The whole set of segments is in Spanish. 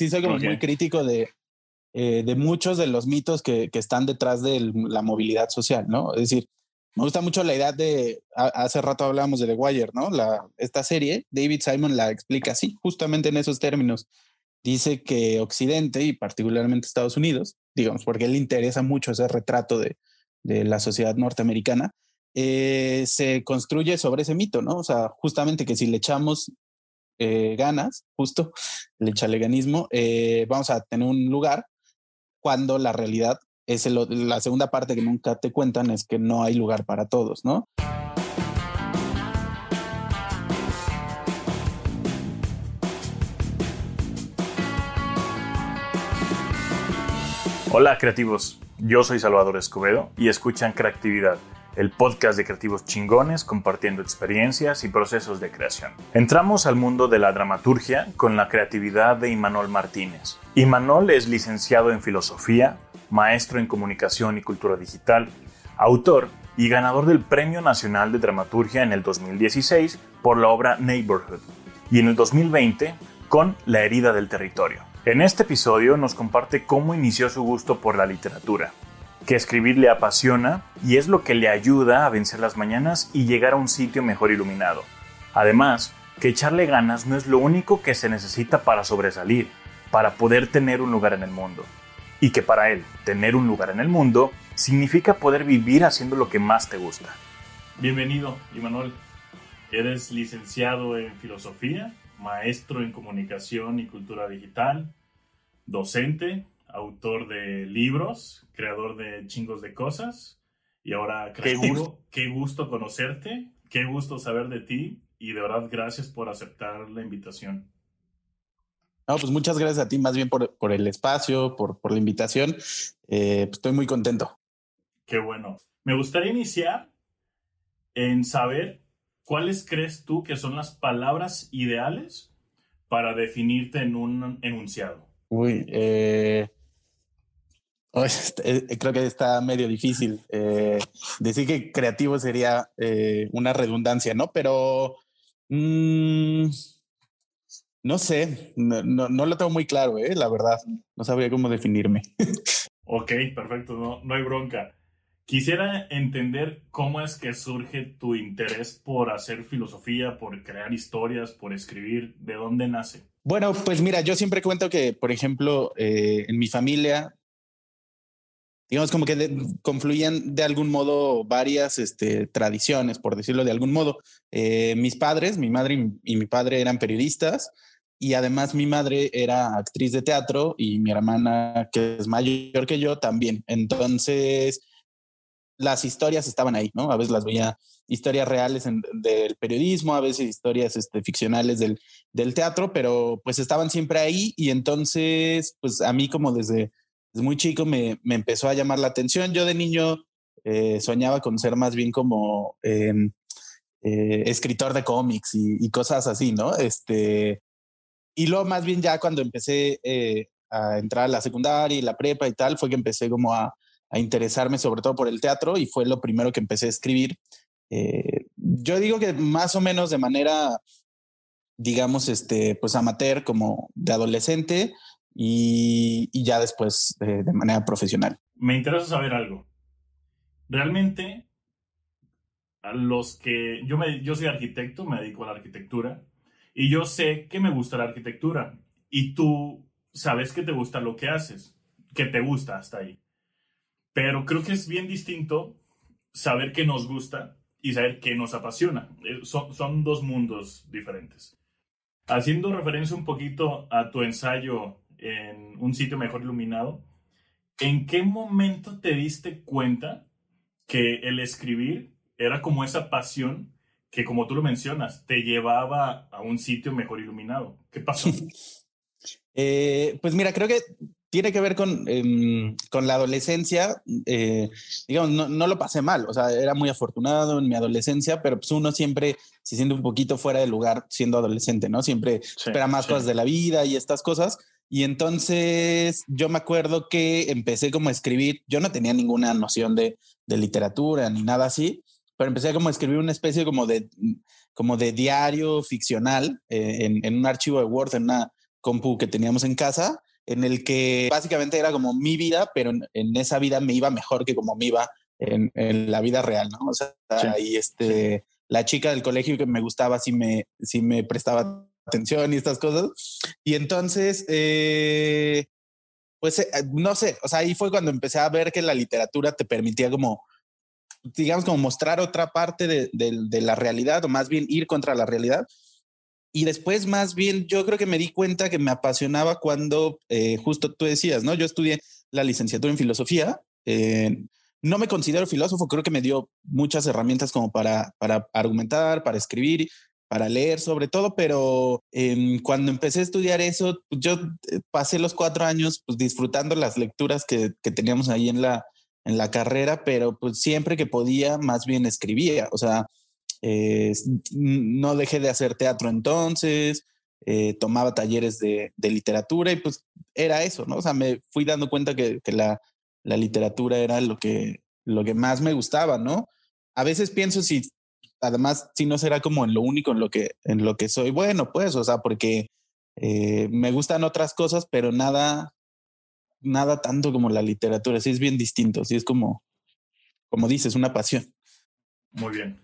sí soy como muy crítico de, eh, de muchos de los mitos que, que están detrás de la movilidad social, ¿no? Es decir, me gusta mucho la idea de, hace rato hablábamos de The Wire, ¿no? La, esta serie, David Simon la explica así, justamente en esos términos. Dice que Occidente y particularmente Estados Unidos, digamos, porque le interesa mucho ese retrato de, de la sociedad norteamericana, eh, se construye sobre ese mito, ¿no? O sea, justamente que si le echamos eh, ganas, justo, el chaleganismo, eh, vamos a tener un lugar cuando la realidad es la segunda parte que nunca te cuentan es que no hay lugar para todos, ¿no? Hola creativos, yo soy Salvador Escobedo y escuchan Creatividad, el podcast de creativos chingones compartiendo experiencias y procesos de creación. Entramos al mundo de la dramaturgia con la creatividad de Imanol Martínez. Imanol es licenciado en filosofía, maestro en comunicación y cultura digital, autor y ganador del Premio Nacional de Dramaturgia en el 2016 por la obra Neighborhood y en el 2020 con La herida del territorio. En este episodio nos comparte cómo inició su gusto por la literatura, que escribir le apasiona y es lo que le ayuda a vencer las mañanas y llegar a un sitio mejor iluminado. Además, que echarle ganas no es lo único que se necesita para sobresalir, para poder tener un lugar en el mundo y que para él tener un lugar en el mundo significa poder vivir haciendo lo que más te gusta. Bienvenido, Imanol. Eres licenciado en filosofía, maestro en comunicación y cultura digital, docente, autor de libros, creador de chingos de cosas y ahora creativo. Qué gusto conocerte, qué gusto saber de ti y de verdad gracias por aceptar la invitación. No, pues muchas gracias a ti, más bien por, por el espacio, por, por la invitación. Eh, pues estoy muy contento. Qué bueno. Me gustaría iniciar en saber cuáles crees tú que son las palabras ideales para definirte en un enunciado. Uy, eh, creo que está medio difícil. decir que creativo sería una redundancia, ¿no? Pero... Mm, no sé, no, no, lo tengo muy claro, ¿eh? la verdad. No sabría cómo definirme. ok, perfecto, no, no hay bronca. Quisiera entender cómo es que surge tu interés por hacer filosofía, por crear historias, por escribir. ¿De dónde nace? Bueno, pues mira, yo siempre cuento que, por ejemplo, eh, en mi familia, digamos como que confluían de algún modo varias este, tradiciones, por decirlo de algún modo. Eh, mis padres, mi madre y mi padre eran periodistas y además mi madre era actriz de teatro y mi hermana, que es mayor que yo, también. Entonces, las historias estaban ahí, ¿no? A veces las veía historias reales del periodismo, a veces historias este, ficcionales del, del, teatro, pero pues estaban siempre ahí y entonces, pues a mí como desde, muy chico me, me, empezó a llamar la atención. Yo de niño eh, soñaba con ser más bien como em, eh, escritor de cómics y, y, cosas así, ¿no? Este, y luego más bien ya cuando empecé eh, a entrar a la secundaria y la prepa y tal, fue que empecé como a, a, interesarme sobre todo por el teatro y fue lo primero que empecé a escribir. Yo digo que más o menos de manera, digamos, este, pues amateur, como de adolescente y, y ya después de, de manera profesional. Me interesa saber algo. Realmente, a los que yo, me, yo soy arquitecto, me dedico a la arquitectura y yo sé que me gusta la arquitectura y tú sabes que te gusta lo que haces, que te gusta hasta ahí. Pero creo que es bien distinto saber que nos gusta y saber que nos apasiona. Eh, son, son dos mundos diferentes. Haciendo referencia un poquito a tu ensayo en un sitio mejor iluminado, ¿en qué momento te diste cuenta que el escribir era como esa pasión que como tú lo mencionas, te llevaba a un sitio mejor iluminado. ¿Qué pasó? Eh, pues mira, creo que tiene que ver con, em, con la adolescencia. Eh, digamos, no, no, lo pasé mal, o sea, era muy afortunado en mi adolescencia, pero pues uno siempre se siente un poquito fuera de lugar siendo adolescente, ¿no? Siempre espera más cosas de la vida y estas cosas. Y entonces yo me acuerdo que empecé como a escribir, yo no tenía ninguna noción de, de literatura ni nada así, pero empecé como a escribir una especie como de, como de diario ficcional eh, en, en, un archivo de Word, en una compu que teníamos en casa, en el que básicamente era como mi vida, pero en, esa vida me iba mejor que como me iba en, la vida real, ¿no? O sea, y este, la chica del colegio que me gustaba sí me, sí me prestaba atención y estas cosas. Y entonces, eh, pues, eh, no sé, o sea, ahí fue cuando empecé a ver que la literatura te permitía como digamos, como mostrar otra parte de, de, la realidad, o más bien ir contra la realidad. Y después, más bien, yo creo que me di cuenta que me apasionaba cuando, eh, justo tú decías, ¿no? Yo estudié la licenciatura en filosofía. Eh, no me considero filósofo, creo que me dio muchas herramientas como para, para argumentar, para escribir, para leer sobre todo, pero em, cuando empecé a estudiar eso, pues yo eh, pasé los cuatro años pues, disfrutando las lecturas que, que teníamos ahí en la, en la carrera, pero pues siempre que podía, más bien escribía. O sea, eh, no dejé de hacer teatro entonces, eh, tomaba talleres de, literatura y pues era eso, ¿no? O sea, me fui dando cuenta que, la, literatura era lo que, lo que más me gustaba, ¿no? A veces pienso si, además, si no será como en lo único en lo que, en lo que soy bueno, pues, o sea, porque eh, me gustan otras cosas, pero nada, nada tanto como la literatura, sí es bien distinto, sí es como, como dices, una pasión. Muy bien.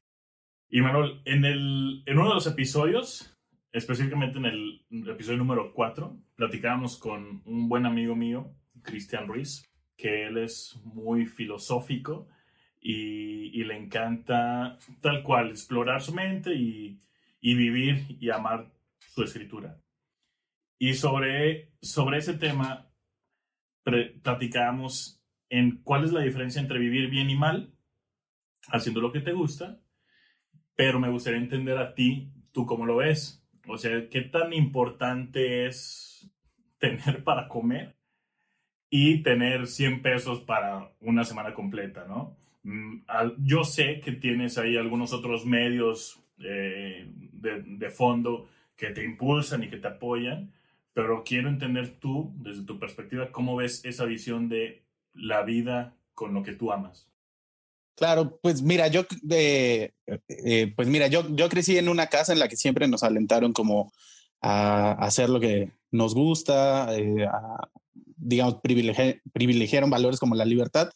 Y Manuel, en, el, en uno de los episodios, específicamente en el episodio número 4, platicábamos con un buen amigo mío, Cristian Ruiz, que él es muy filosófico y, le encanta tal cual explorar su mente y, y vivir y amar su escritura. Y sobre, sobre ese tema platicábamos en cuál es la diferencia entre vivir bien y mal, haciendo lo que te gusta, pero me gustaría entender a ti, tú cómo lo ves. O sea, ¿qué tan importante es tener para comer y tener 100 pesos para una semana completa, no? Mm, yo sé que tienes ahí algunos otros medios eh, de, fondo que te impulsan y que te apoyan, pero quiero entender tú, desde tu perspectiva, cómo ves esa visión de la vida con lo que tú amas. Claro, pues mira, yo, eh, eh, pues mira, yo, yo crecí en una casa en la que siempre nos alentaron como a, hacer lo que nos gusta, eh, digamos, privilegiaron valores como la libertad.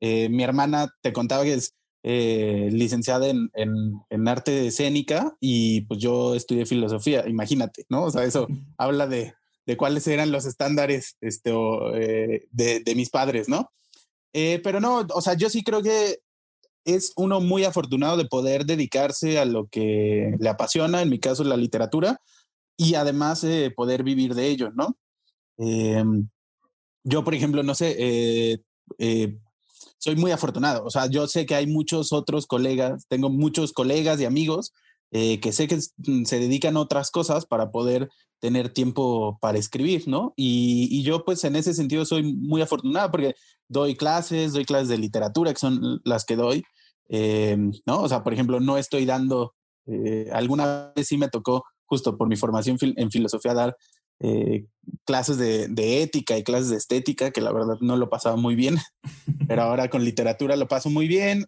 Mi hermana te contaba que es licenciada en, en, en, arte escénica y pues yo estudié filosofía, imagínate, ¿no? O sea, eso habla de, de cuáles eran los estándares este, eh, de, mis padres, ¿no? Eh, pero no, o sea, yo sí creo que es uno muy afortunado de poder dedicarse a lo que le apasiona, en mi caso la literatura, y además eh, poder vivir de ello, ¿no? Em, yo, por ejemplo, no sé, soy muy afortunado, o sea, yo sé que hay muchos otros colegas, tengo muchos colegas y amigos que sé que se dedican a otras cosas para poder tener tiempo para escribir, ¿no? Y, yo pues en ese sentido soy muy afortunado porque doy clases, doy clases de literatura, que son las que doy, eh, ¿no? O sea, por ejemplo, no estoy dando, eh, alguna vez sí me tocó, justo por mi formación en filosofía, dar eh, clases de, de, ética y clases de estética, que la verdad no lo pasaba muy bien, pero ahora con literatura lo paso muy bien.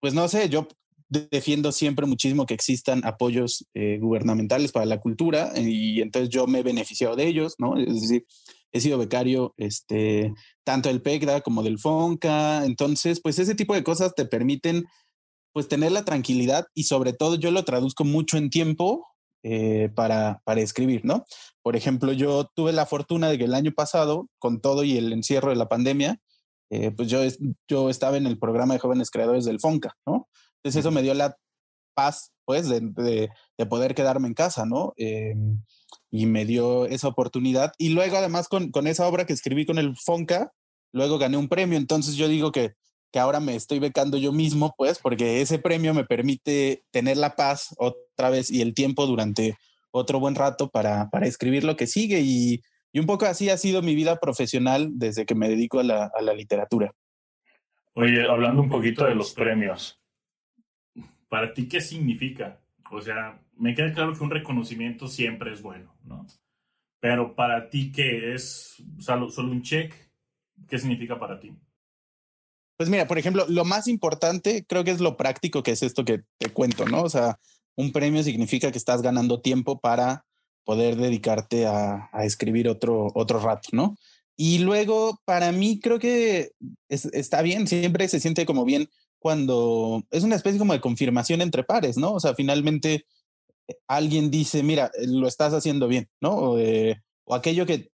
pues no sé, yo defiendo siempre muchísimo que existan apoyos eh, gubernamentales para la cultura y entonces yo me he beneficiado de ellos, ¿no? Es decir, he sido becario este, tanto del PECDA como del FONCA, entonces pues ese tipo de cosas te permiten pues tener la tranquilidad y sobre todo yo lo traduzco mucho en tiempo eh, para, para escribir, ¿no? Por ejemplo, yo tuve la fortuna de que el año pasado, con todo y el encierro de la pandemia, eh, pues yo, yo estaba en el programa de jóvenes creadores del FONCA, ¿no? Entonces eso me dio la paz, pues, de, de, poder quedarme en casa, ¿no? Em, y me dio esa oportunidad. Y luego, además, con, con, esa obra que escribí con el Fonca, luego gané un premio. Entonces yo digo que, que ahora me estoy becando yo mismo, pues, porque ese premio me permite tener la paz otra vez y el tiempo durante otro buen rato para, para escribir lo que sigue. Y, y, un poco así ha sido mi vida profesional desde que me dedico a la, a la literatura. Oye, hablando un poquito de los premios, ¿para ti qué significa? O sea, me queda claro que un reconocimiento siempre es bueno, ¿no? Pero para ti, ¿qué es solo, solo un check? ¿Qué significa para ti? Pues mira, por ejemplo, lo más importante creo que es lo práctico que es esto que te cuento, ¿no? O sea, un premio significa que estás ganando tiempo para poder dedicarte a, escribir otro, otro rato, ¿no? Y luego, para mí, creo que está bien, siempre se siente como bien cuando es una especie como de confirmación entre pares, ¿no? O sea, finalmente eh, alguien dice, mira, eh, lo estás haciendo bien, ¿no? O, o aquello que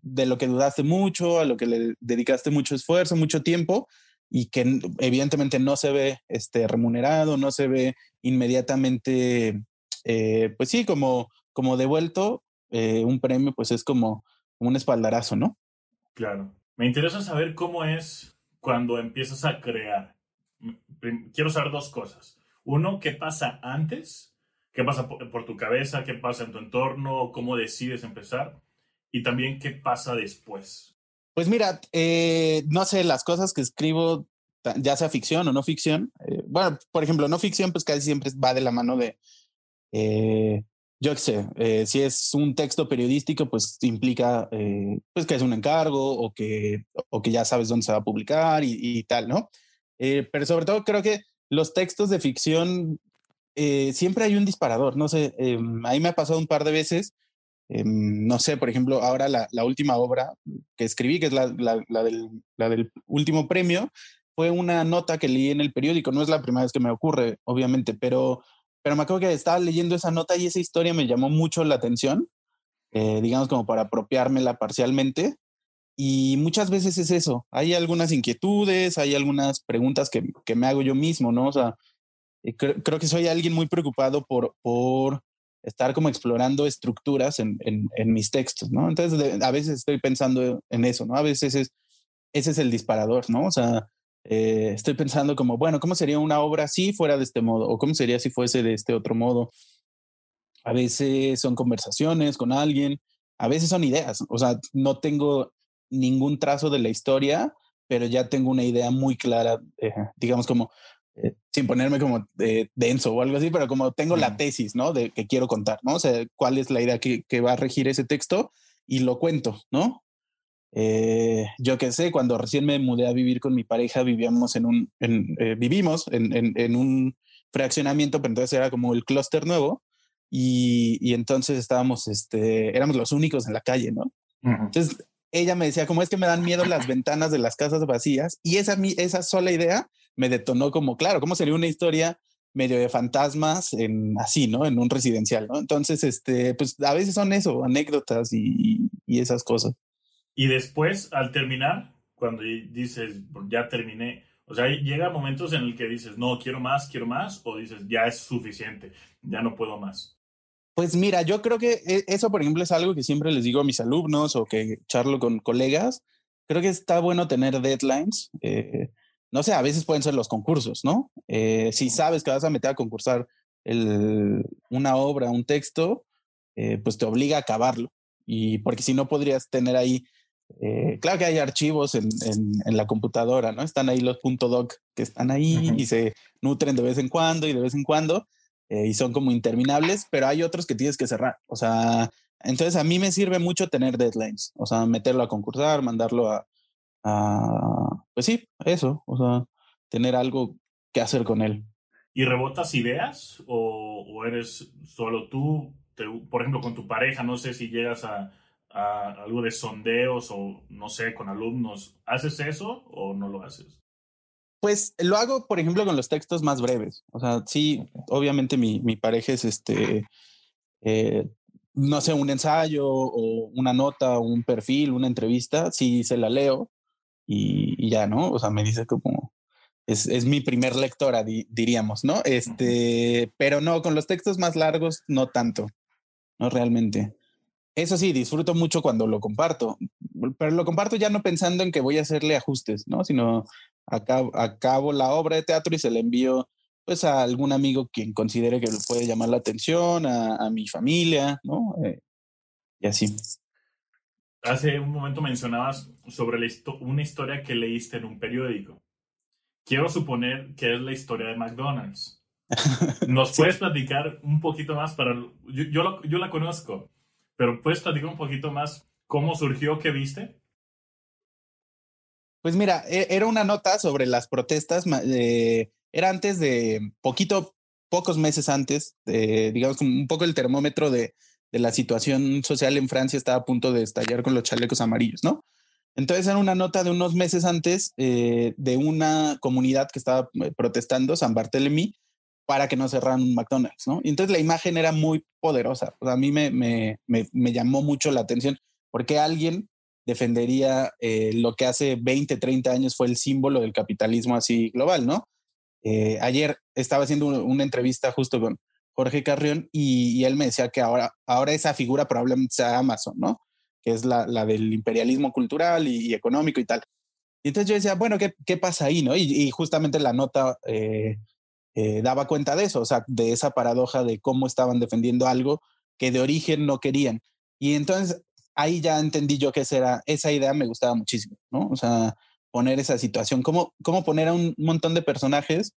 de lo que dudaste mucho, a lo que le dedicaste mucho esfuerzo, mucho tiempo, y que evidentemente no se ve este, remunerado, no se ve inmediatamente, eh, pues sí, como, como devuelto, eh, un premio, pues es como un espaldarazo, ¿no? Claro. Me interesa saber cómo es cuando empiezas a crear. Quiero saber dos cosas. Uno, ¿qué pasa antes? ¿Qué pasa por tu cabeza? ¿Qué pasa en tu entorno? ¿Cómo decides empezar? Y también, ¿qué pasa después? Pues mira, eh, no sé, las cosas que escribo, ya sea ficción o no ficción, eh, bueno, por ejemplo, no ficción, pues casi siempre va de la mano de, eh, yo qué sé, si es un texto periodístico, pues implica pues que es un encargo o que, o que ya sabes dónde se va a publicar y, tal, ¿no? pero sobre todo creo que los textos de ficción siempre hay un disparador, no sé, ahí me ha pasado un par de veces Em, no sé, por ejemplo, ahora la, última obra que escribí, que es la, del, último premio, fue una nota que leí en el periódico. No es la primera vez que me ocurre, obviamente, pero, pero me acuerdo que estaba leyendo esa nota y esa historia me llamó mucho la atención, eh, digamos como para apropiármela parcialmente. Y muchas veces es eso. Hay algunas inquietudes, hay algunas preguntas que, que me hago yo mismo, ¿no? O sea, eh, creo, que soy alguien muy preocupado por estar como explorando estructuras en, en, mis textos, ¿no? Entonces, a veces estoy pensando en eso, ¿no? A veces es, ese es el disparador, ¿no? O sea, eh, estoy pensando como, bueno, ¿cómo sería una obra si fuera de este modo? ¿O cómo sería si fuese de este otro modo? A veces son conversaciones con alguien, a veces son ideas, o sea, no tengo ningún trazo de la historia, pero ya tengo una idea muy clara, eh, digamos como, sin ponerme como denso o algo así, pero como tengo la tesis, ¿no? De que quiero contar, ¿no? O sea, cuál es la idea que, que va a regir ese texto y lo cuento, ¿no? Eh, yo qué sé, cuando recién me mudé a vivir con mi pareja, vivíamos en un, en, eh, vivimos en, en, en, un fraccionamiento, pero entonces era como el clúster nuevo y, y, entonces estábamos, este, éramos los únicos en la calle, ¿no? Entonces ella me decía, como es que me dan miedo las ventanas de las casas vacías y esa, esa sola idea me detonó como, claro, ¿cómo sería una historia medio de fantasmas en así, ¿no? En un residencial, ¿no? Entonces, este, pues a veces son eso, anécdotas y, esas cosas. Y después, al terminar, cuando dices, ya terminé, o sea, llega momentos en el que dices, no, quiero más, quiero más, o dices, ya es suficiente, ya no puedo más. Pues mira, yo creo que e, eso, por ejemplo, es algo que siempre les digo a mis alumnos o que charlo con colegas. Creo que está bueno tener deadlines. Eh, no sé, a veces pueden ser los concursos, ¿no? Eh, si sabes que vas a meter a concursar una obra, un texto, eh, pues te obliga a acabarlo. Y porque si no podrías tener ahí, eh, claro que hay archivos en, la computadora, ¿no? Están ahí los .doc que están ahí y se nutren de vez en cuando y de vez en cuando y son como interminables, pero hay otros que tienes que cerrar. O sea, entonces a mí me sirve mucho tener deadlines, o sea, meterlo a concursar, mandarlo a, pues sí, eso, o sea, tener algo que hacer con él. ¿Y rebotas ideas o, eres solo tú? por ejemplo, con tu pareja, no sé si llegas a, algo de sondeos o no sé, con alumnos, ¿haces eso o no lo haces? Pues lo hago, por ejemplo, con los textos más breves. O sea, sí, obviamente mi, mi pareja es este, eh, no sé, un ensayo o una nota o un perfil, una entrevista, sí se la leo, y, ya, ¿no? O sea, me dice como, es, es mi primer lectora, diríamos, ¿no? Este, pero no, con los textos más largos, no tanto, no realmente. Eso sí, disfruto mucho cuando lo comparto, pero lo comparto ya no pensando en que voy a hacerle ajustes, ¿no? Sino acabo, acabo la obra de teatro y se la envío pues a algún amigo quien considere que le puede llamar la atención, a, a mi familia, ¿no? Eh, y así. Hace un momento mencionabas sobre una historia que leíste en un periódico. Quiero suponer que es la historia de McDonald's. ¿Nos puedes platicar un poquito más para... Yo, yo, la conozco, pero ¿puedes platicar un poquito más cómo surgió, qué viste? Pues mira, e, era una nota sobre las protestas, era antes de poquito, pocos meses antes, digamos un poco el termómetro de, de la situación social en Francia estaba a punto de estallar con los chalecos amarillos, ¿no? Entonces era una nota de unos meses antes eh, de una comunidad que estaba eh, protestando, San Barthélemy, para que no cerraran un McDonald's, ¿no? Y entonces la imagen era muy poderosa. a mí me, llamó mucho la atención porque alguien defendería eh, lo que hace 20, 30 años fue el símbolo del capitalismo así global, ¿no? ayer estaba haciendo una entrevista justo con Jorge Carrión y, él me decía que ahora, ahora esa figura probablemente sea Amazon, ¿no? Que es la, la del imperialismo cultural y, económico y tal. Y entonces yo decía, bueno, ¿qué, qué pasa ahí, no? Y, justamente la nota eh, eh, daba cuenta de eso, o sea, de esa paradoja de cómo estaban defendiendo algo que de origen no querían. Y entonces ahí ya entendí yo que esa, esa idea me gustaba muchísimo, ¿no? O sea, poner esa situación, cómo, cómo poner a un montón de personajes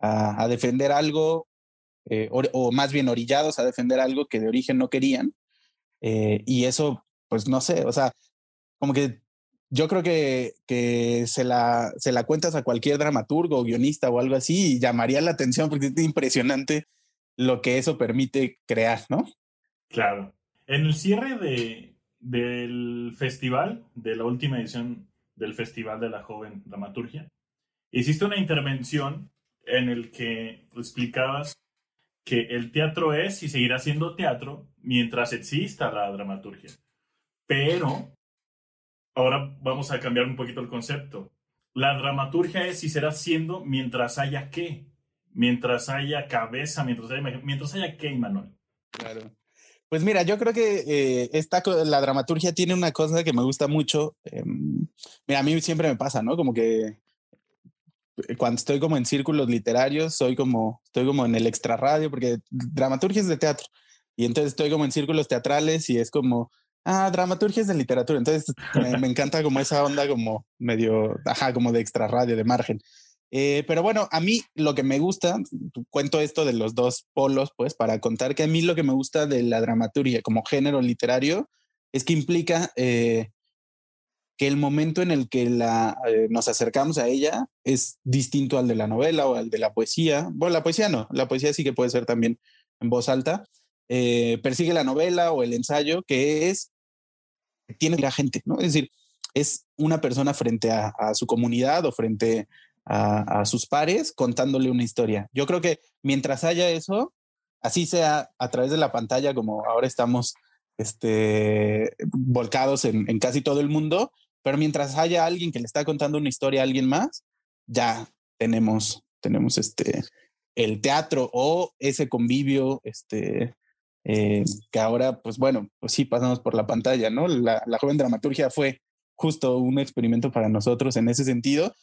a defender algo eh, o, más bien orillados a defender algo que de origen no querían. Eh, y eso, pues no sé, o sea, como que yo creo que, que se, la, se la cuentas a cualquier dramaturgo o guionista o algo así y llamaría la atención porque es impresionante lo que eso permite crear, ¿no? Claro. En el cierre de, del festival, de la última edición del Festival de la Joven Dramaturgia, hiciste una intervención en el que explicabas que el teatro es y seguirá siendo teatro mientras exista la dramaturgia. Pero ahora vamos a cambiar un poquito el concepto. La dramaturgia es y será siendo mientras haya qué, mientras haya cabeza, mientras haya, mientras haya qué, Manuel. Claro. Pues mira, yo creo que eh, esta, la dramaturgia tiene una cosa que me gusta mucho. Em, mira, a mí siempre me pasa, ¿no? Como que eh, cuando estoy como en círculos literarios, soy como, estoy como en el extra radio, porque dramaturgia es de teatro. Y entonces estoy como en círculos teatrales y es como, ah, dramaturgia es de literatura. Entonces me, encanta como esa onda como medio, ajá, como de extra radio, de margen. Eh, pero bueno, a mí lo que me gusta, cuento esto de los dos polos, pues para contar que a mí lo que me gusta de la dramaturgia como género literario es que implica eh, que el momento en el que la, eh, nos acercamos a ella es distinto al de la novela o al de la poesía. Bueno, la poesía no, la poesía sí que puede ser también en voz alta. Eh, persigue la novela o el ensayo, que es, tiene la gente, ¿no? Es decir, es una persona frente a, su comunidad o frente a, a, sus pares contándole una historia. Yo creo que mientras haya eso, así sea a través de la pantalla, como ahora estamos este, volcados en, en casi todo el mundo, pero mientras haya alguien que le está contando una historia a alguien más, ya tenemos, tenemos este, el teatro o ese convivio, este, eh, que ahora, pues bueno, pues sí pasamos por la pantalla, ¿no? La, la, joven dramaturgia fue justo un experimento para nosotros en ese sentido.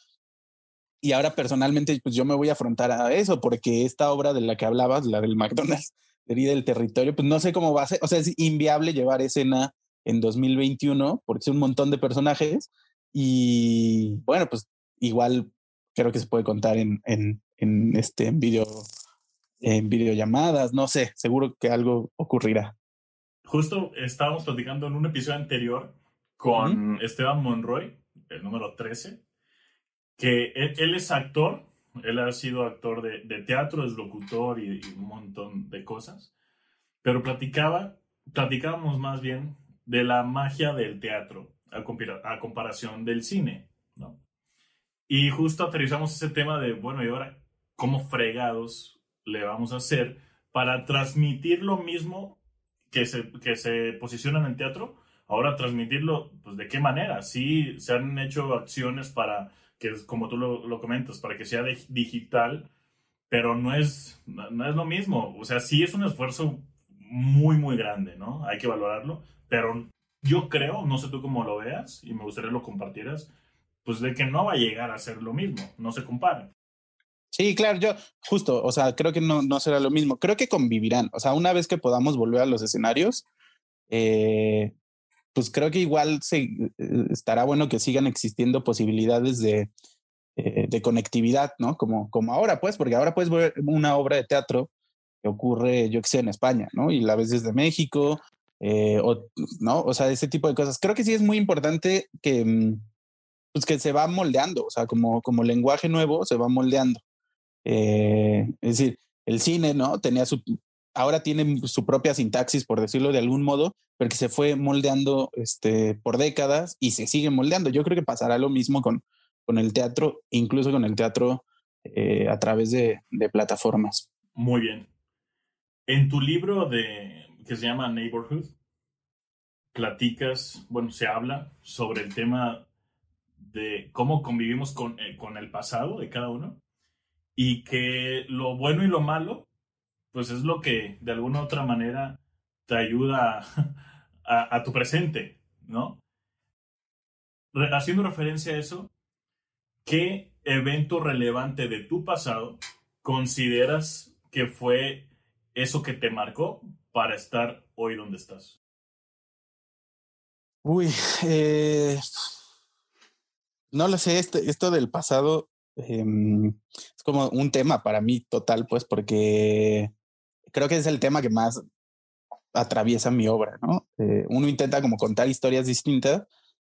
Y ahora personalmente, pues yo me voy a afrontar a eso, porque esta obra de la que hablabas, la del McDonald's, herida del territorio, pues no sé cómo va a ser, o sea, es inviable llevar escena en 2021, porque son un montón de personajes. Y bueno, pues igual creo que se puede contar en, en, en este en video, en videollamadas, no sé, seguro que algo ocurrirá. Justo estábamos platicando en un episodio anterior con Esteban Monroy, el número 13, que él, es actor, él ha sido actor de, de teatro, es locutor y, y, un montón de cosas, pero platicaba, platicábamos más bien de la magia del teatro a, comparación del cine, ¿no? Y justo aterrizamos ese tema de, bueno, y ahora, ¿cómo fregados le vamos a hacer para transmitir lo mismo que se, que se posiciona en teatro? Ahora transmitirlo, pues de qué manera. Sí, se han hecho acciones para que, como tú lo, lo comentas, para que sea digital, pero no es, no es lo mismo. O sea, sí es un esfuerzo muy, muy grande, ¿no? Hay que valorarlo, pero yo creo, no sé tú cómo lo veas, y me gustaría lo compartieras, pues de que no va a llegar a ser lo mismo, no se compara. Sí, claro, yo justo, o sea, creo que no, no será lo mismo, creo que convivirán, o sea, una vez que podamos volver a los escenarios, eh, pues creo que igual se, eh, estará bueno que sigan existiendo posibilidades de, eh, de conectividad, ¿no? Como, como ahora, pues, porque ahora puedes ver una obra de teatro que ocurre, yo que sé, en España, ¿no? Y la ves desde México, eh, o, ¿no? O sea, ese tipo de cosas. Creo que sí es muy importante que, mm, pues que se va moldeando, o sea, como, como lenguaje nuevo se va moldeando. Eh, es decir, el cine, ¿no? Tenía su, ahora tiene su propia sintaxis, por decirlo de algún modo, pero que se fue moldeando este, por décadas y se sigue moldeando. Yo creo que pasará lo mismo con, con el teatro, incluso con el teatro eh, a través de, de, plataformas. Muy bien. En tu libro de, que se llama Neighborhood, platicas, bueno, se habla sobre el tema de cómo convivimos con, eh, con el pasado de cada uno y que lo bueno y lo malo, pues es lo que de alguna u otra manera te ayuda a, a tu presente, ¿no? Haciendo referencia a eso, ¿qué evento relevante de tu pasado consideras que fue eso que te marcó para estar hoy donde estás? Uy, eh, no lo sé, este, esto del pasado em, es como un tema para mí total, pues, porque creo que es el tema que más atraviesa mi obra, ¿no? Eh, uno intenta como contar historias distintas,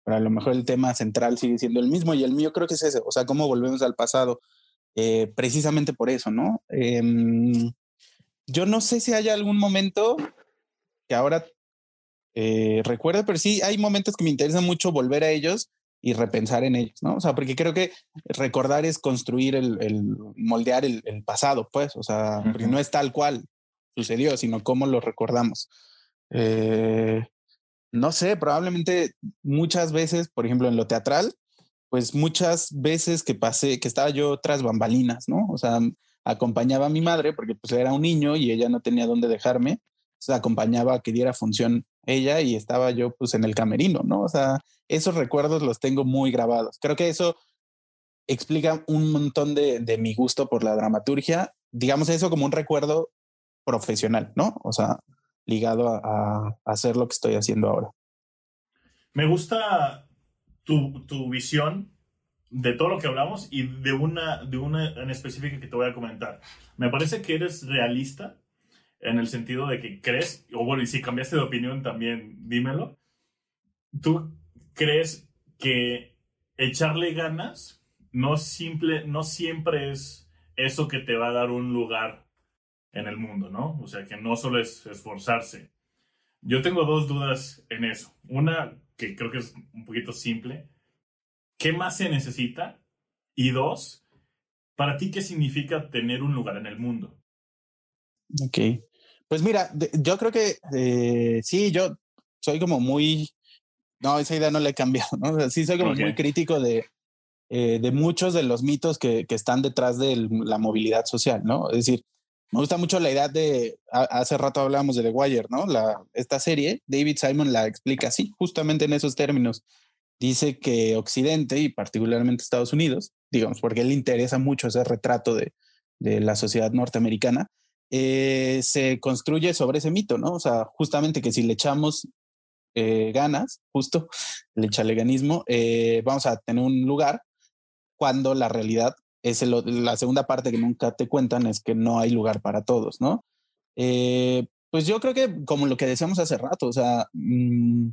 pero a lo mejor el tema central sigue siendo el mismo y el mío creo que es ese, o sea, cómo volvemos al pasado, eh, precisamente por eso, ¿no? Em, yo no sé si hay algún momento que ahora eh, recuerdo, pero sí hay momentos que me interesan mucho volver a ellos y repensar en ellos, ¿no? O sea, porque creo que recordar es construir el, el moldear el, el, pasado, pues, o sea, uh -huh. porque no es tal cual sucedió, sino cómo lo recordamos. Eh, no sé, probablemente muchas veces, por ejemplo, en lo teatral, pues muchas veces que pasé, que estaba yo tras bambalinas, ¿no? O sea, acompañaba a mi madre porque pues era un niño y ella no tenía dónde dejarme, sea, acompañaba a que diera función ella y estaba yo pues en el camerino, ¿no? O sea, esos recuerdos los tengo muy grabados. Creo que eso explica un montón de, de mi gusto por la dramaturgia, digamos eso como un recuerdo profesional, ¿no? O sea, ligado a, a, hacer lo que estoy haciendo ahora. Me gusta tu, tu, visión de todo lo que hablamos y de una, de una en específica que te voy a comentar. Me parece que eres realista en el sentido de que crees, o bueno, y si cambiaste de opinión también, dímelo. ¿Tú crees que echarle ganas no, simple, no siempre es eso que te va a dar un lugar en el mundo, ¿no? O sea, que no solo es esforzarse. Yo tengo dos dudas en eso. Una que creo que es un poquito simple. ¿Qué más se necesita? Y dos, para ti, ¿qué significa tener un lugar en el mundo? Ok. Pues mira, yo creo que eh, sí, yo soy como muy, no, esa idea no la he cambiado, ¿no? O sea, sí soy como okay. muy crítico de, eh, de muchos de los mitos que, que están detrás de la movilidad social, ¿no? Es decir, me gusta mucho la idea de, hace rato hablábamos de The Wire, ¿no? La, esta serie, David Simon la explica así, justamente en esos términos. Dice que Occidente y particularmente Estados Unidos, digamos, porque él le interesa mucho ese retrato de, la sociedad norteamericana, eh, se construye sobre ese mito, ¿no? O sea, justamente que si le echamos eh, ganas, justo, el echaleganismo, eh, vamos a tener un lugar cuando la realidad es la segunda parte que nunca te cuentan es que no hay lugar para todos, ¿no? Eh, pues yo creo que como lo que decíamos hace rato, o sea, mmm,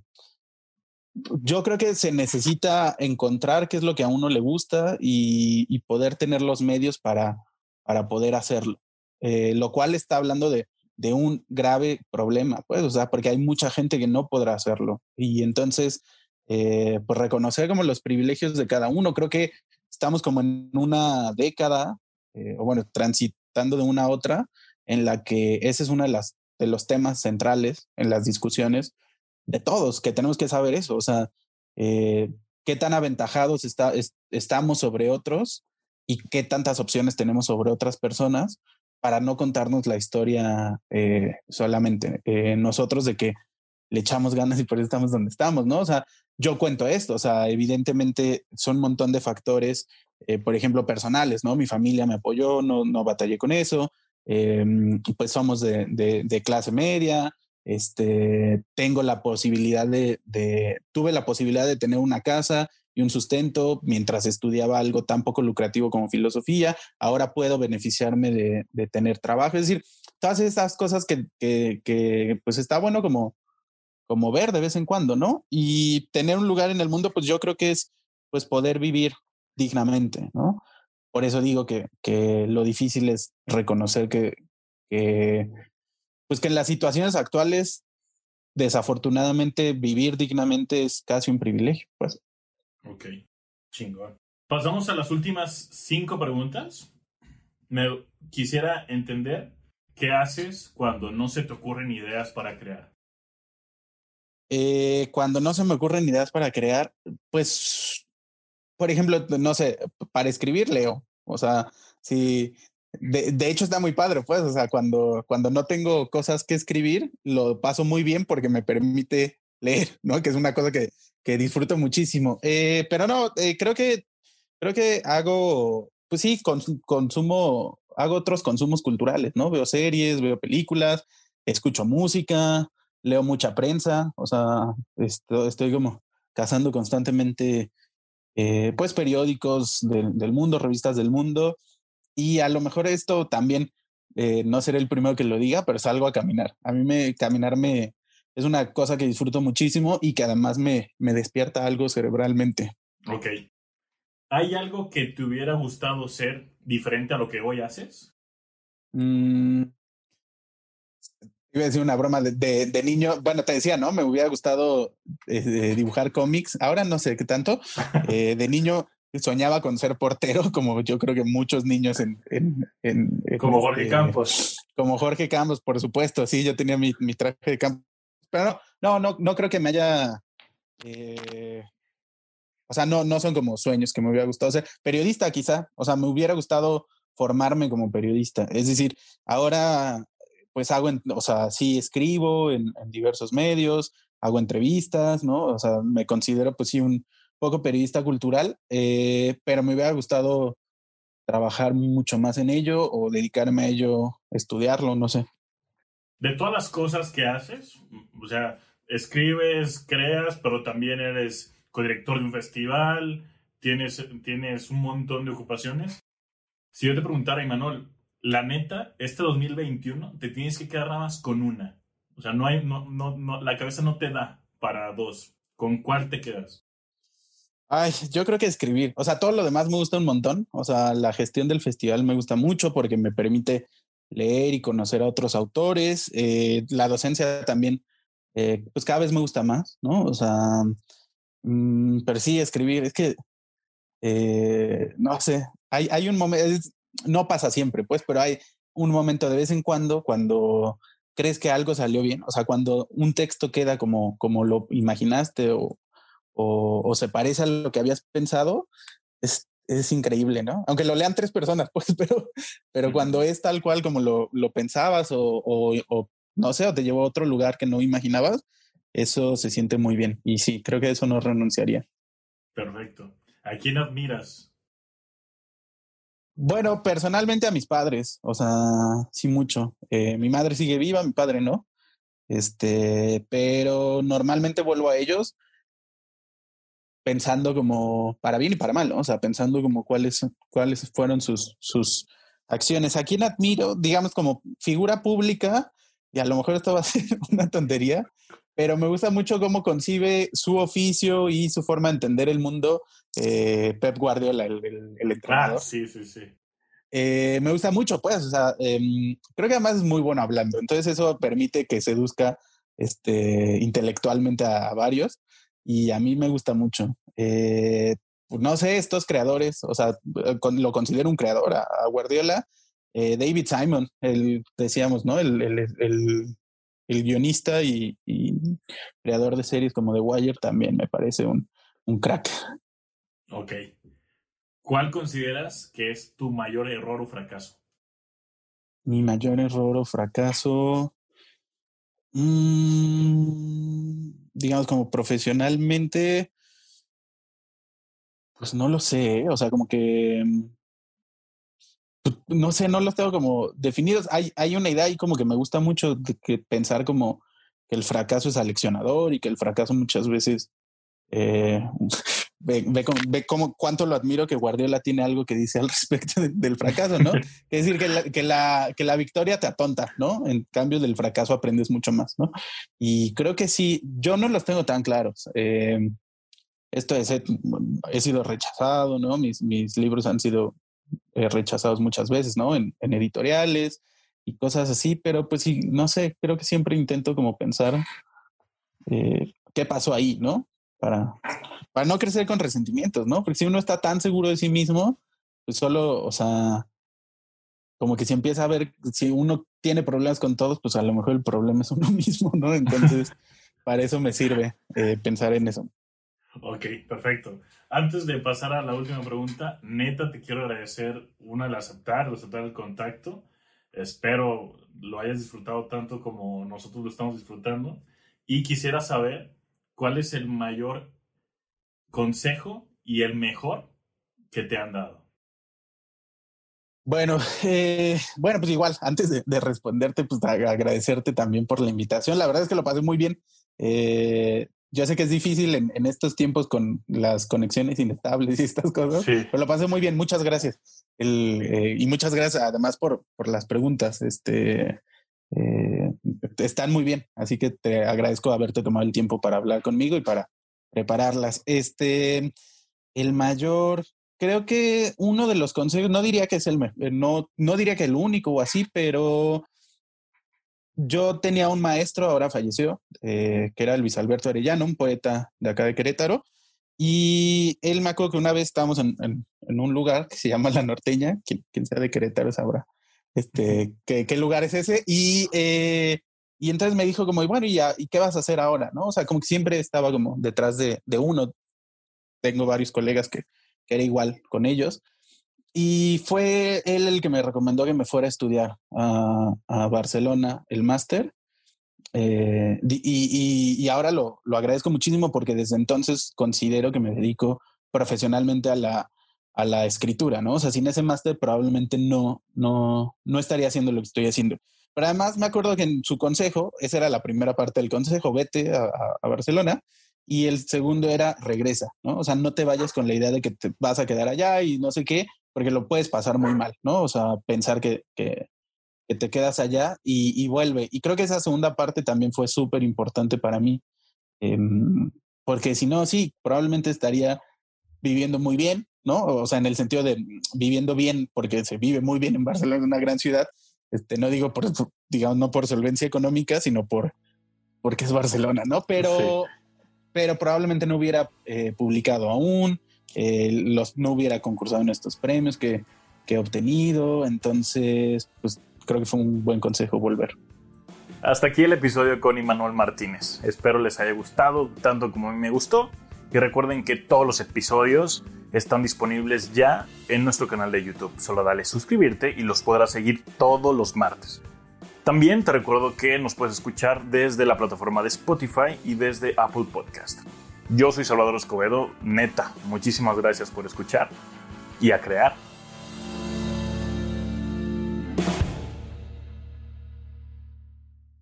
yo creo que se necesita encontrar qué es lo que a uno le gusta y, y poder tener los medios para, para poder hacerlo, eh, lo cual está hablando de, de un grave problema, pues, o sea, porque hay mucha gente que no podrá hacerlo. Y entonces, eh, pues reconocer como los privilegios de cada uno, creo que estamos como en una década, eh, o bueno, transitando de una a otra, en la que ese es uno de, las, de los temas centrales en las discusiones de todos, que tenemos que saber eso, o sea, eh, qué tan aventajados está, es, estamos sobre otros y qué tantas opciones tenemos sobre otras personas para no contarnos la historia eh, solamente eh, nosotros de que le echamos ganas y por eso estamos donde estamos, ¿no? O sea, yo cuento esto, o sea, evidentemente son un montón de factores, por ejemplo, personales, ¿no? Mi familia me apoyó, no, no batallé con eso, eh, pues somos de, de, clase media, este, tengo la posibilidad de, tuve la posibilidad de tener una casa y un sustento mientras estudiaba algo tan poco lucrativo como filosofía, ahora puedo beneficiarme de, tener trabajo, es decir, todas esas cosas que, pues está bueno como como ver de vez en cuando, ¿no? Y tener un lugar en el mundo, pues yo creo que es pues poder vivir dignamente, ¿no? Por eso digo que, que lo difícil es reconocer que, pues que en las situaciones actuales, desafortunadamente, vivir dignamente es casi un privilegio, pues. Ok, chingón. Pasamos a las últimas cinco preguntas. Me quisiera entender qué haces cuando no se te ocurren ideas para crear. Eh, cuando no se me ocurren ideas para crear, pues, por ejemplo, no sé, para escribir leo. O sea, si, de, de, hecho está muy padre, pues, o sea, cuando, cuando no tengo cosas que escribir, lo paso muy bien porque me permite leer, ¿no? Que es una cosa que, que disfruto muchísimo. Eh, pero no, eh, creo que, creo que hago, pues sí, consumo, hago otros consumos culturales, ¿no? Veo series, veo películas, escucho música, leo mucha prensa, o sea, estoy, como cazando constantemente, eh, pues, periódicos del, mundo, revistas del mundo, y a lo mejor esto también, eh, no seré el primero que lo diga, pero salgo a caminar. A mí me, caminar me, es una cosa que disfruto muchísimo y que además me, me despierta algo cerebralmente. Ok. ¿Hay algo que te hubiera gustado ser diferente a lo que hoy haces? Mm, Iba a decir una broma de, de, de, niño. Bueno, te decía, ¿no? Me hubiera gustado eh, dibujar cómics. Ahora no sé qué tanto. Eh, de niño soñaba con ser portero, como yo creo que muchos niños en... en, en, en como Jorge este, Campos. Como Jorge Campos, por supuesto. Sí, yo tenía mi, mi traje de campo. Pero no, no, no, creo que me haya... Eh, o sea, no, no son como sueños que me hubiera gustado ser. Periodista quizá. O sea, me hubiera gustado formarme como periodista. Es decir, ahora pues hago, en, o sea, sí escribo en, en, diversos medios, hago entrevistas, ¿no? O sea, me considero pues sí un poco periodista cultural, eh, pero me hubiera gustado trabajar mucho más en ello o dedicarme a ello, estudiarlo, no sé. De todas las cosas que haces, o sea, escribes, creas, pero también eres codirector de un festival, tienes, tienes un montón de ocupaciones. Si yo te preguntara, Imanol, la neta, este 2021 te tienes que quedar nada más con una. O sea, no hay, no, no, no, la cabeza no te da para dos. ¿Con cuál te quedas? Ay, yo creo que escribir. O sea, todo lo demás me gusta un montón. O sea, la gestión del festival me gusta mucho porque me permite leer y conocer a otros autores. Eh, la docencia también, eh, pues cada vez me gusta más, ¿no? O sea, mmm, pero sí, escribir. Es que, eh, no sé, hay, hay un momento, no pasa siempre, pues, pero hay un momento de vez en cuando cuando crees que algo salió bien, o sea, cuando un texto queda como, como lo imaginaste o, o, o se parece a lo que habías pensado, es, es, increíble, ¿no? Aunque lo lean tres personas, pues, pero, pero cuando es tal cual como lo, lo pensabas o, o, o, no sé, o te llevó a otro lugar que no imaginabas, eso se siente muy bien. Y sí, creo que eso no renunciaría. Perfecto. ¿A quién admiras bueno, personalmente a mis padres, o sea, sí mucho. Eh, mi madre sigue viva, mi padre no. Este, pero normalmente vuelvo a ellos pensando como para bien y para mal, ¿no? O sea, pensando como cuáles, cuáles fueron sus, sus acciones. ¿A quién admiro? Digamos como figura pública, y a lo mejor esto va a ser una tontería, pero me gusta mucho cómo concibe su oficio y su forma de entender el mundo eh, Pep Guardiola, el, el, el entrenador. Ah, sí, sí, sí. Eh, me gusta mucho, pues, o sea, eh, creo que además es muy bueno hablando, entonces eso permite que seduzca este, intelectualmente a, a varios y a mí me gusta mucho. Eh, no sé, estos creadores, o sea, con, lo considero un creador a, a Guardiola. David Simon, el, decíamos, ¿no? El, el, el, el guionista y, y, creador de series como The Wire también me parece un, un crack. Ok. ¿Cuál consideras que es tu mayor error o fracaso? Mi mayor error o fracaso, mmm, digamos como profesionalmente, pues no lo sé, o sea, como que, pues, no sé, no los tengo como definidos. Hay, hay una idea ahí como que me gusta mucho de pensar como que el fracaso es aleccionador y que el fracaso muchas veces eh, ve, ve, ve cómo, cuánto lo admiro que Guardiola tiene algo que dice al respecto de, del fracaso, ¿no? es decir, que la, que, la, que la victoria te atonta, ¿no? En cambio del fracaso aprendes mucho más, ¿no? Y creo que sí, yo no los tengo tan claros. Eh, esto es, he sido rechazado, ¿no? Mis, mis libros han sido eh, rechazados muchas veces, ¿no? En, en editoriales y cosas así, pero pues sí, no sé, creo que siempre intento como pensar eh, qué pasó ahí, ¿no? Para, para no crecer con resentimientos, ¿no? Porque si uno está tan seguro de sí mismo, pues solo, o sea, como que si empieza a ver, si uno tiene problemas con todos, pues a lo mejor el problema es uno mismo, ¿no? Entonces, para eso me sirve eh, pensar en eso. Ok, perfecto. Antes de pasar a la última pregunta, neta, te quiero agradecer, una, el aceptar, el aceptar el contacto. Espero lo hayas disfrutado tanto como nosotros lo estamos disfrutando. Y quisiera saber cuál es el mayor consejo y el mejor que te han dado. Bueno, eh, bueno, pues igual, antes de, responderte, pues agradecerte también por la invitación. La verdad es que lo pasé muy bien. Eh, yo sé que es difícil en, estos tiempos con las conexiones inestables y estas cosas, pero lo pasé muy bien. Muchas gracias. Eh, y muchas gracias además por, por las preguntas. Este, están muy bien, así que te agradezco haberte tomado el tiempo para hablar conmigo y para prepararlas. Este, el mayor, creo que uno de los consejos, no diría que es el, eh, no, no diría que el único o así, pero yo tenía un maestro, ahora falleció, eh, que era Luis Alberto Arellano, un poeta de acá de Querétaro, y él me acuerdo que una vez estábamos en, un lugar que se llama La Norteña, quien, sea de Querétaro sabrá este, qué, qué lugar es ese, y, eh, y entonces me dijo como, bueno, ¿y, ¿y qué vas a hacer ahora? ¿no? O sea, como que siempre estaba como detrás de, de uno. Tengo varios colegas que, era igual con ellos. Y fue él el que me recomendó que me fuera a estudiar a, Barcelona el máster. Eh, y, ahora lo, agradezco muchísimo porque desde entonces considero que me dedico profesionalmente a la, a la escritura, ¿no? O sea, sin ese máster probablemente no, no, no estaría haciendo lo que estoy haciendo. Pero además me acuerdo que en su consejo, esa era la primera parte del consejo, vete a, Barcelona y el segundo era regresa, ¿no? O sea, no te vayas con la idea de que te vas a quedar allá y no sé qué, porque lo puedes pasar muy mal, ¿no? O sea, pensar que, que, te quedas allá y, vuelve. Y creo que esa segunda parte también fue súper importante para mí, em, porque si no, sí, probablemente estaría viviendo muy bien, ¿no? O sea, en el sentido de viviendo bien, porque se vive muy bien en Barcelona, una gran ciudad. Este, no digo por, digamos, no por solvencia económica, sino por porque es Barcelona, ¿no? Pero pero probablemente no hubiera eh, publicado aún, eh, los, no hubiera concursado en estos premios que, que he obtenido. Entonces, pues creo que fue un buen consejo volver. Hasta aquí el episodio con Immanuel Martínez. Espero les haya gustado tanto como a mí me gustó. Y recuerden que todos los episodios están disponibles ya en nuestro canal de YouTube. Solo dale suscribirte y los podrás seguir todos los martes. También te recuerdo que nos puedes escuchar desde la plataforma de Spotify y desde Apple Podcast. Yo soy Salvador Escobedo, neta, muchísimas gracias por escuchar y a crear.